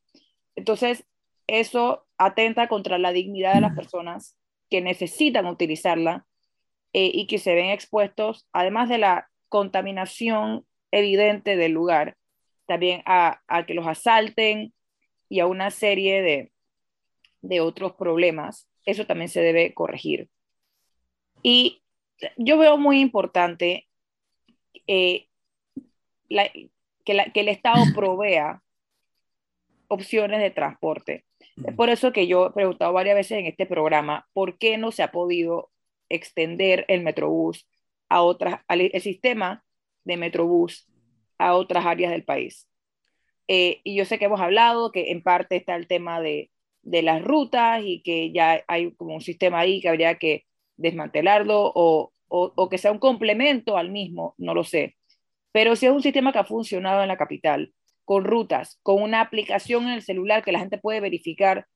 Entonces, eso atenta contra la dignidad de las personas que necesitan utilizarla eh, y que se ven expuestos, además de la contaminación evidente del lugar, también a, que los asalten y a una serie de, de otros problemas. Eso también se debe corregir. Y yo veo muy importante eh, que, que, el Estado provea opciones de transporte. Es por eso que yo he preguntado varias veces en este programa, ¿por qué no se ha podido extender el Metrobús a otras, al el sistema de Metrobús a otras áreas del país. Eh, y yo sé que hemos hablado que en parte está el tema de, de, las rutas y que ya hay como un sistema ahí que habría que desmantelarlo o, o, que sea un complemento al mismo, no lo sé. Pero si es un sistema que ha funcionado en la capital, con rutas, con una aplicación en el celular que la gente puede verificar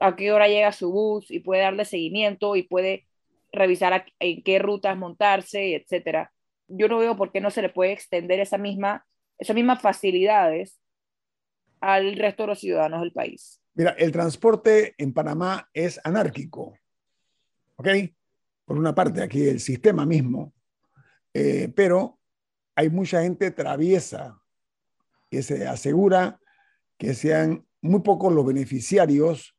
a qué hora llega su bus y puede darle seguimiento y puede revisar en qué rutas montarse, etcétera yo no veo por qué no se le puede extender esa misma, esas mismas facilidades al resto de los ciudadanos del país. Mira, el transporte en Panamá es anárquico, ¿ok? Por una parte, aquí el sistema mismo, eh, pero hay mucha gente traviesa que se asegura que sean muy pocos los beneficiarios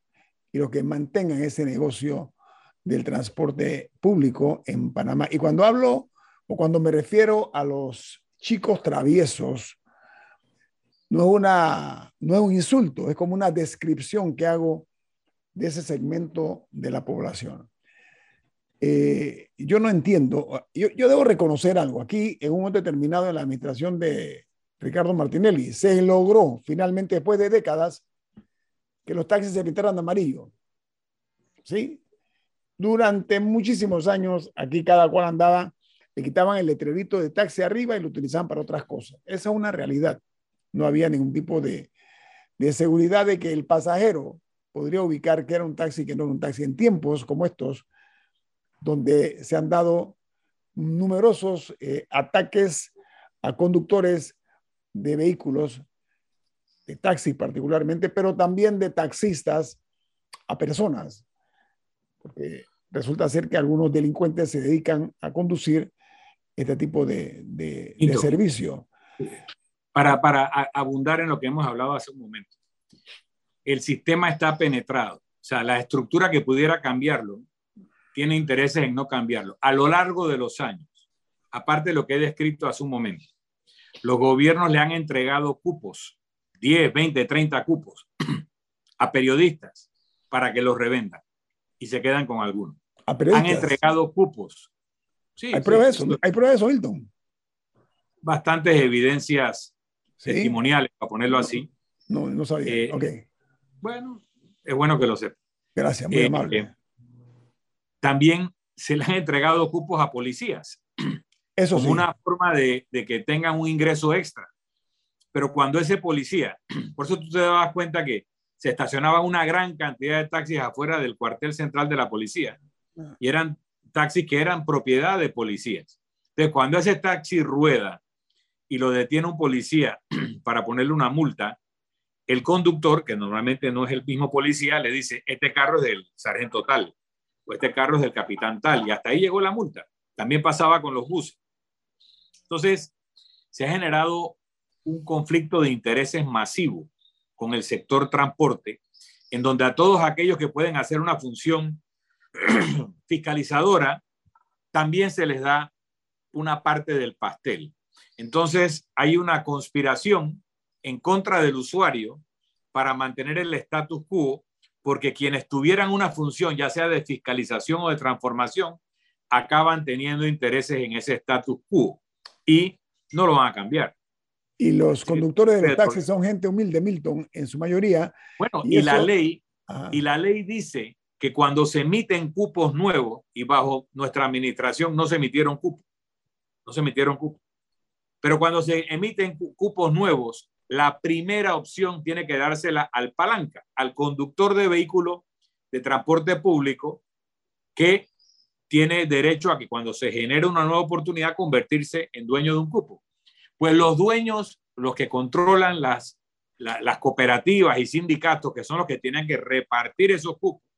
y los que mantengan ese negocio del transporte público en Panamá. Y cuando hablo o cuando me refiero a los chicos traviesos, no es, una, no es un insulto, es como una descripción que hago de ese segmento de la población. Eh, yo no entiendo, yo, yo, debo reconocer algo. Aquí, en un momento determinado en la administración de Ricardo Martinelli, se logró finalmente, después de décadas, que los taxis se pintaran de amarillo. ¿Sí? Durante muchísimos años, aquí cada cual andaba le quitaban el letrerito de taxi arriba y lo utilizaban para otras cosas. Esa es una realidad. No había ningún tipo de, de seguridad de que el pasajero podría ubicar que era un taxi que no era un taxi en tiempos como estos, donde se han dado numerosos eh, ataques a conductores de vehículos, de taxis particularmente, pero también de taxistas a personas, porque resulta ser que algunos delincuentes se dedican a conducir este tipo de, de, servicio. Para, para abundar en lo que hemos hablado hace un momento, el sistema está penetrado, o sea, la estructura que pudiera cambiarlo tiene intereses en no cambiarlo. A lo largo de los años, aparte de lo que he descrito hace un momento, los gobiernos le han entregado cupos, 10, 20, 30 cupos, a periodistas para que los revendan y se quedan con algunos. Han entregado cupos. Sí, Hay pruebas de sí, eso. Hay pruebas de eso, Hilton. bastantes evidencias Sí. testimoniales, para ponerlo así. No, no sabía. Eh, ok. Bueno, es bueno que lo sepa. Gracias, muy eh, amable. eh, También se le han entregado cupos a policías eso como sí. una forma de, de que tengan un ingreso extra. Pero cuando ese policía, por eso tú te das cuenta que se estacionaba una gran cantidad de taxis afuera del cuartel central de la policía y eran taxis que eran propiedad de policías. Entonces, cuando ese taxi rueda y lo detiene un policía para ponerle una multa, el conductor, que normalmente no es el mismo policía, le dice, este carro es del sargento tal, o este carro es del capitán tal, y hasta ahí llegó la multa. También pasaba con los buses. Entonces, se ha generado un conflicto de intereses masivo con el sector transporte, en donde a todos aquellos que pueden hacer una función fiscalizadora, también se les da una parte del pastel. Entonces, hay una conspiración en contra del usuario para mantener el status quo, porque quienes tuvieran una función, ya sea de fiscalización o de transformación, acaban teniendo intereses en ese status quo y no lo van a cambiar. Y los conductores de los taxis son gente humilde, Milton, en su mayoría. Bueno, Y y, la ley Ajá. y la ley dice que cuando se emiten cupos nuevos y bajo nuestra administración no se emitieron cupos, no se emitieron cupos. Pero cuando se emiten cu- cupos nuevos, la primera opción tiene que dársela al palanca, al conductor de vehículo de transporte público que tiene derecho a que cuando se genere una nueva oportunidad convertirse en dueño de un cupo. Pues los dueños, los que controlan las, la- las cooperativas y sindicatos, que son los que tienen que repartir esos cupos,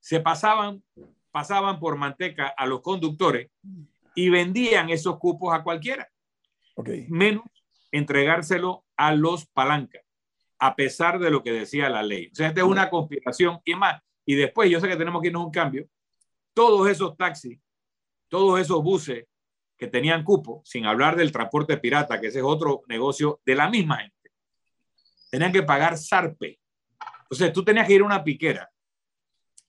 se pasaban, pasaban por manteca a los conductores y vendían esos cupos a cualquiera menos entregárselo a los palancas, a pesar de lo que decía la ley. O sea, esta es una conspiración y más. Y después, yo sé que tenemos que irnos a un cambio. Todos esos taxis, todos esos buses que tenían cupo, sin hablar del transporte pirata, que ese es otro negocio de la misma gente, tenían que pagar zarpe. Entonces, tú tenías que ir a una piquera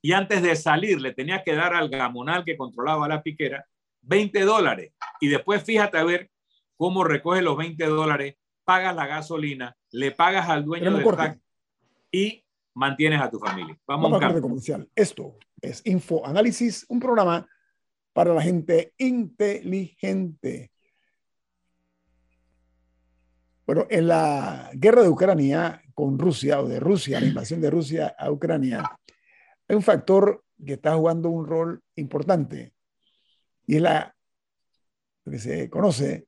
y antes de salir le tenías que dar al gamonal que controlaba la piquera 20 dólares. Y después fíjate a ver cómo recoges los 20 dólares, pagas la gasolina, le pagas al dueño del taxi y mantienes a tu familia. Vamos, Vamos a un comercial. Esto es Info Análisis, un programa para la gente inteligente. Bueno, en la guerra de Ucrania con Rusia, o de Rusia, la invasión de Rusia a Ucrania, hay un factor que está jugando un rol importante y es la, lo que se conoce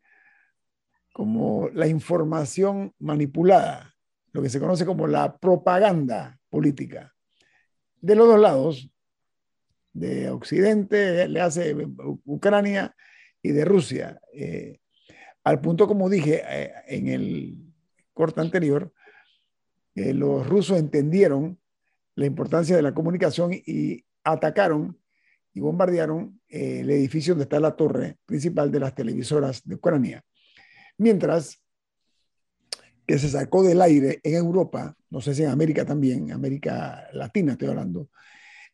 como la información manipulada, lo que se conoce como la propaganda política. De los dos lados, de Occidente, le hace Ucrania y de Rusia. Eh, al punto, como dije eh, en el corte anterior, eh, los rusos entendieron la importancia de la comunicación y atacaron y bombardearon eh, el edificio donde está la torre principal de las televisoras de Ucrania. Mientras que se sacó del aire en Europa, no sé si en América también, América Latina estoy hablando,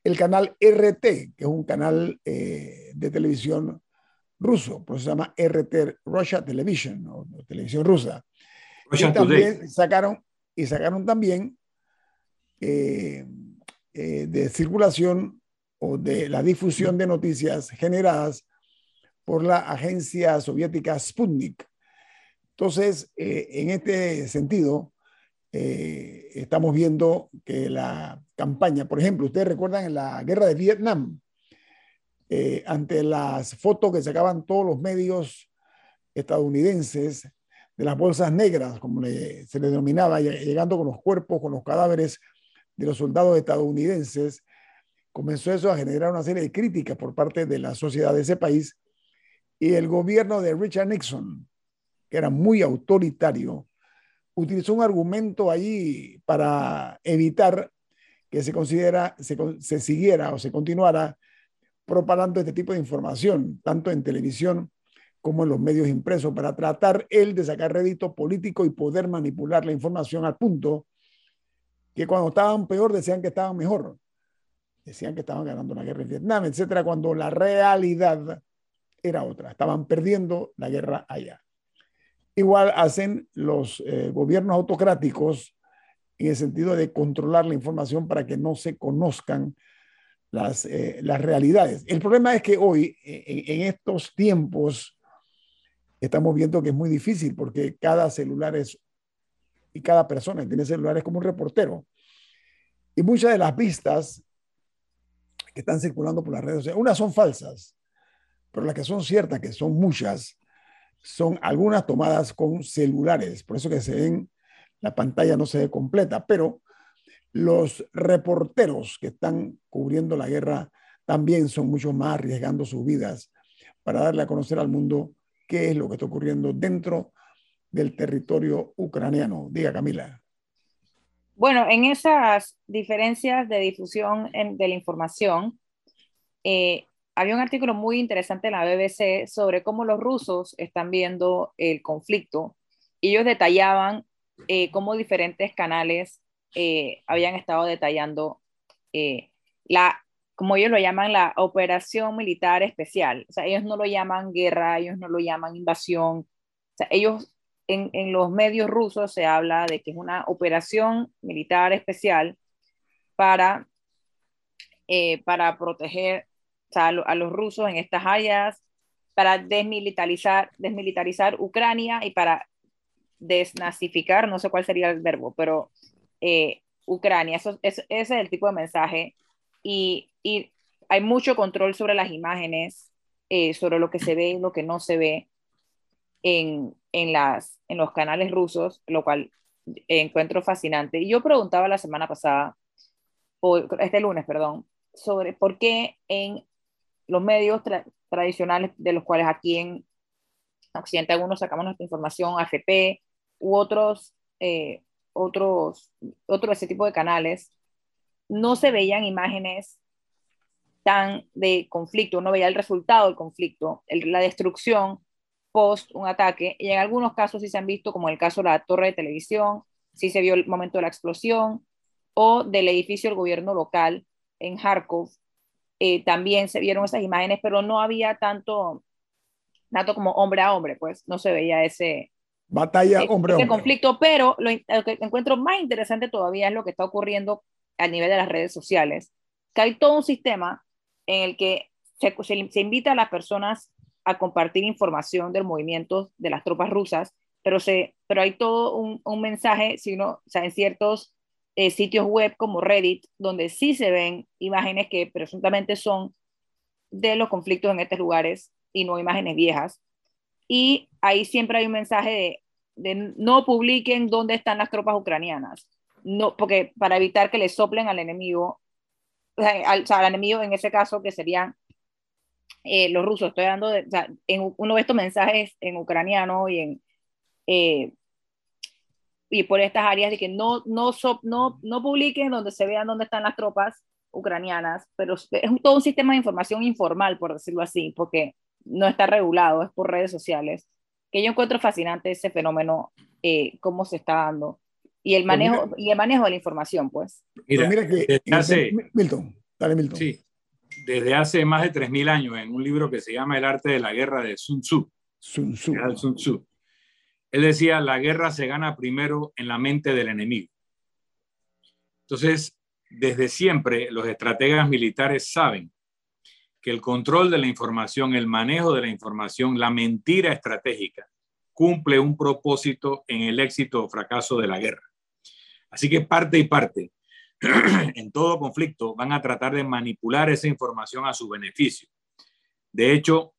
el canal RT, que es un canal eh, de televisión ruso, por eso se llama RT, Russia Television, o, o televisión rusa. Russia y también Today. sacaron, y sacaron también eh, eh, de circulación o de la difusión de noticias generadas por la agencia soviética Sputnik. Entonces, eh, en este sentido, eh, estamos viendo que la campaña, por ejemplo, ustedes recuerdan en la guerra de Vietnam, eh, ante las fotos que sacaban todos los medios estadounidenses de las bolsas negras, como le- se le denominaba, llegando con los cuerpos, con los cadáveres de los soldados estadounidenses, comenzó eso a generar una serie de críticas por parte de la sociedad de ese país y el gobierno de Richard Nixon, que era muy autoritario, utilizó un argumento allí para evitar que se considera, se, se siguiera o se continuara propagando este tipo de información, tanto en televisión como en los medios impresos, para tratar él de sacar rédito político y poder manipular la información al punto que cuando estaban peor decían que estaban mejor. decían que estaban ganando una guerra en Vietnam, etcétera, cuando la realidad era otra. Estaban perdiendo la guerra allá. Igual hacen los eh, gobiernos autocráticos en el sentido de controlar la información para que no se conozcan las, eh, las realidades. El problema es que hoy, en, estos tiempos, estamos viendo que es muy difícil porque cada celular es, y cada persona tiene celulares como un reportero. Y muchas de las vistas que están circulando por las redes sociales, unas son falsas, pero las que son ciertas, que son muchas, son algunas tomadas con celulares, por eso que se ven, la pantalla no se ve completa, pero los reporteros que están cubriendo la guerra también son mucho más arriesgando sus vidas para darle a conocer al mundo qué es lo que está ocurriendo dentro del territorio ucraniano. Diga, Camila. Bueno, en esas diferencias de difusión de la información, eh, había un artículo muy interesante en la BBC sobre cómo los rusos están viendo el conflicto. Ellos detallaban eh, cómo diferentes canales eh, habían estado detallando eh, la, como ellos lo llaman, la operación militar especial. O sea, ellos no lo llaman guerra, ellos no lo llaman invasión. O sea, ellos en, en los medios rusos se habla de que es una operación militar especial para, eh, para proteger a, a, los rusos en estas áreas, para desmilitarizar, desmilitarizar Ucrania y para desnazificar, no sé cuál sería el verbo, pero eh, Ucrania. Eso, ese es el tipo de mensaje. Y, y, hay mucho control sobre las imágenes, eh, sobre lo que se ve y lo que no se ve en, en, las, en los canales rusos, lo cual encuentro fascinante. Y yo preguntaba la semana pasada, o este lunes, perdón, sobre por qué en los medios tradicionales, de los cuales aquí en Occidente algunos sacamos nuestra información, AFP u otros eh, otros, otro ese tipo de canales, no se veían imágenes tan de conflicto, no veía el resultado del conflicto, la destrucción post un ataque, y en algunos casos sí se han visto, como el caso de la torre de televisión, sí se vio el momento de la explosión, o del edificio del gobierno local en Kharkov, eh, también se vieron esas imágenes, pero no había tanto, tanto como hombre a hombre, pues no se veía ese, Batalla hombre a hombre. conflicto, pero lo, que encuentro más interesante todavía es lo que está ocurriendo a nivel de las redes sociales, que hay todo un sistema en el que se, se, invita a las personas a compartir información del movimiento de las tropas rusas, pero, se, pero hay todo un, un mensaje, sino, o sea, en ciertos eh, sitios web como Reddit, donde sí se ven imágenes que presuntamente son de los conflictos en estos lugares y no imágenes viejas. Y ahí siempre hay un mensaje de, de, no publiquen dónde están las tropas ucranianas, no, porque para evitar que le soplen al enemigo, o sea, al, o sea, al enemigo en ese caso que serían eh, los rusos, estoy hablando de, o sea, en uno de estos mensajes en ucraniano y en... Eh, y por estas áreas de que no, no, no, no publiquen donde se vean dónde están las tropas ucranianas, pero es todo un sistema de información informal, por decirlo así, porque no está regulado, es por redes sociales, que yo encuentro fascinante ese fenómeno, eh, cómo se está dando, y el pues manejo, y el manejo de la información, pues. Mira, mira que hace, Milton, dale Milton. Sí, desde hace más de 3.000 años, en un libro que se llama El arte de la guerra de Sun Tzu. Sun Tzu. Sun Tzu. Él decía, la guerra se gana primero en la mente del enemigo. Entonces, desde siempre los estrategas militares saben que el control de la información, el manejo de la información, la mentira estratégica, cumple un propósito en el éxito o fracaso de la guerra. Así que parte y parte, en todo conflicto, van a tratar de manipular esa información a su beneficio. De hecho,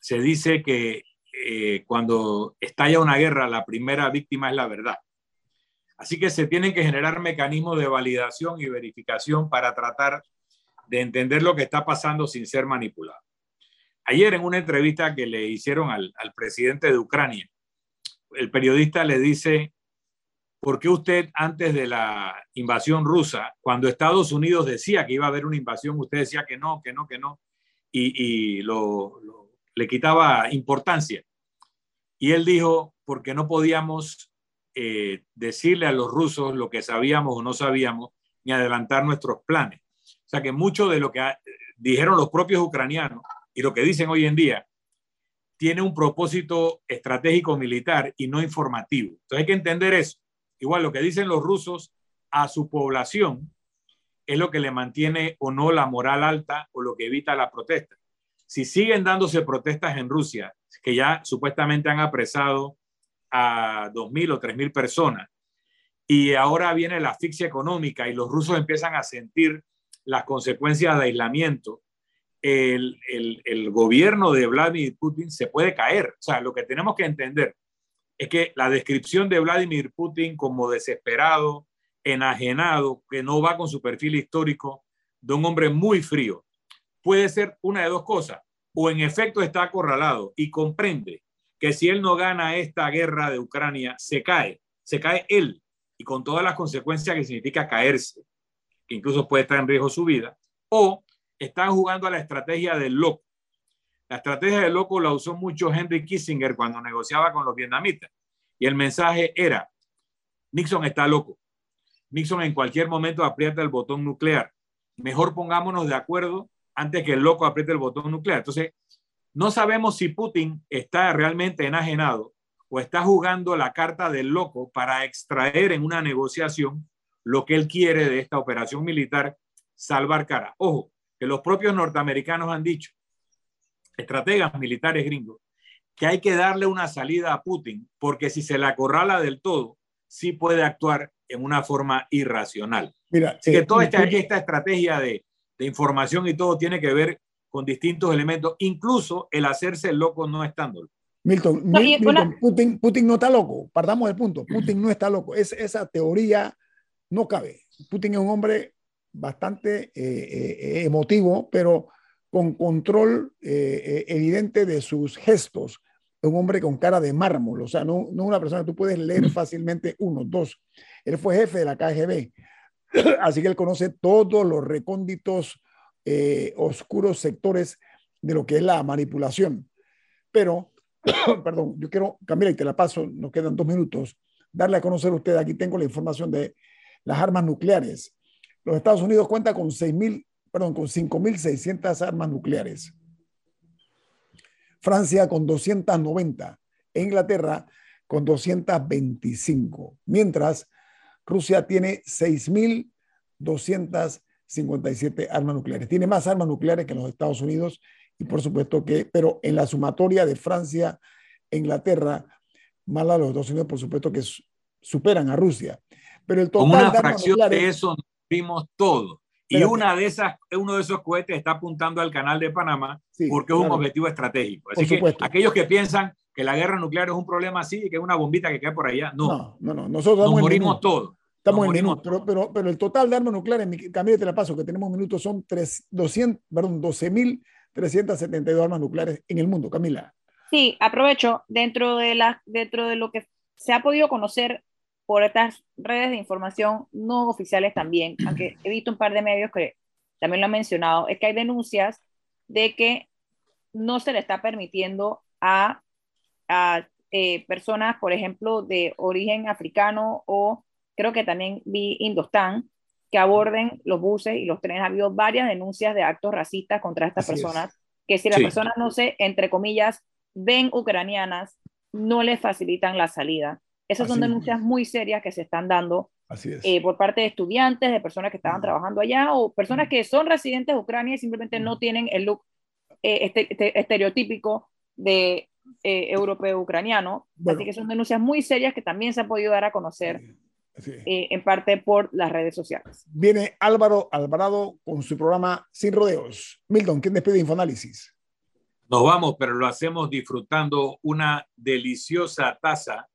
se dice que eh, cuando estalla una guerra, la primera víctima es la verdad. Así que se tienen que generar mecanismos de validación y verificación para tratar de entender lo que está pasando sin ser manipulado. Ayer en una entrevista que le hicieron al, al presidente de Ucrania, el periodista le dice, ¿por qué usted antes de la invasión rusa, cuando Estados Unidos decía que iba a haber una invasión, usted decía que no, que no, que no, y, lo, le quitaba importancia? Y él dijo, porque no podíamos eh, decirle a los rusos lo que sabíamos o no sabíamos, ni adelantar nuestros planes. sea que mucho de lo que dijeron los propios ucranianos y lo que dicen hoy en día tiene un propósito estratégico militar y no informativo. Entonces hay que entender eso. Igual lo que dicen los rusos a su población es lo que le mantiene o no la moral alta o lo que evita la protesta. Si siguen dándose protestas en Rusia, que ya supuestamente han apresado a 2.000 o 3.000 personas, y ahora viene la asfixia económica y los rusos empiezan a sentir las consecuencias de aislamiento, el, el, gobierno de Vladimir Putin se puede caer. O sea, lo que tenemos que entender es que la descripción de Vladimir Putin como desesperado, enajenado, que no va con su perfil histórico de un hombre muy frío, puede ser una de dos cosas. O en efecto está acorralado y comprende que si él no gana esta guerra de Ucrania, se cae, se cae él y con todas las consecuencias que significa caerse que incluso puede estar en riesgo su vida, o están jugando a la estrategia del loco. La estrategia del loco la usó mucho Henry Kissinger cuando negociaba con los vietnamitas. Y el mensaje era, Nixon está loco. Nixon en cualquier momento aprieta el botón nuclear. Mejor pongámonos de acuerdo antes que el loco apriete el botón nuclear. Entonces, no sabemos si Putin está realmente enajenado o está jugando la carta del loco para extraer en una negociación lo que él quiere de esta operación militar, salvar cara. Ojo, que los propios norteamericanos han dicho, estrategas militares gringos, que hay que darle una salida a Putin, porque si se la acorrala del todo, sí puede actuar en una forma irracional. Mira, Así que eh, toda esta, esta estrategia de, de, información y todo tiene que ver con distintos elementos, incluso el hacerse loco no estándolo. Milton, Milton Putin, Putin, no está loco, partamos del punto, Putin no está loco, es esa teoría no cabe. Putin es un hombre bastante eh, eh, emotivo, pero con control eh, evidente de sus gestos. Un hombre con cara de mármol, o sea, no, no una persona que tú puedes leer mm. fácilmente uno, dos. Él fue jefe de la KGB, así que él conoce todos los recónditos, oscuros sectores de lo que es la manipulación. Pero, perdón, yo quiero, cambiar y te la paso, nos quedan dos minutos, darle a conocer a usted, aquí tengo la información de las armas nucleares. Los Estados Unidos cuenta con 6.000, perdón, con 5.600 armas nucleares. Francia con 290. E Inglaterra con 225. Mientras Rusia tiene 6.257 armas nucleares. Tiene más armas nucleares que los Estados Unidos y por supuesto que, pero en la sumatoria de Francia e Inglaterra, más los Estados Unidos, por supuesto que superan a Rusia. Pero el total una fracción de eso vimos todo. Y una de esas, uno de esos cohetes está apuntando al canal de Panamá porque es un objetivo estratégico. Así que aquellos que piensan que la guerra nuclear es un problema así y que es una bombita que cae por allá, no. No, no, Nosotros Nos morimos todos. Estamos en minutos, pero, pero, pero, el total de armas nucleares, Camila, te la paso, que tenemos minutos, son 3, 200, perdón, 12.372 armas nucleares en el mundo, Camila. Sí, aprovecho, dentro de, la, dentro de lo que se ha podido conocer por estas redes de información no oficiales también, aunque he visto un par de medios que también lo han mencionado, es que hay denuncias de que no se le está permitiendo a, a eh, personas, por ejemplo, de origen africano o creo que también vi Indostán, que aborden los buses y los trenes. Ha habido varias denuncias de actos racistas contra estas personas, que si las personas no se, entre comillas, ven ucranianas, no les facilitan la salida. Esas son denuncias muy serias que se están dando eh, por parte de estudiantes, de personas que estaban trabajando allá o personas que son residentes de Ucrania y simplemente no tienen el look eh, este, este, estereotípico de eh, europeo ucraniano. Así que son denuncias muy serias que también se han podido dar a conocer en parte por las redes sociales. Viene Álvaro Alvarado con su programa Sin Rodeos. Milton, ¿quién despide Infoanálisis? Nos vamos, pero lo hacemos disfrutando una deliciosa taza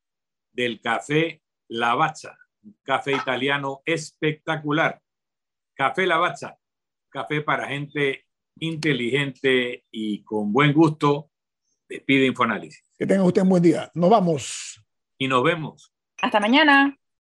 del café Lavazza, un café italiano espectacular. Café Lavazza, café para gente inteligente y con buen gusto. Despide Infoanálisis. Que tenga usted un buen día. Nos vamos. Y nos vemos. Hasta mañana.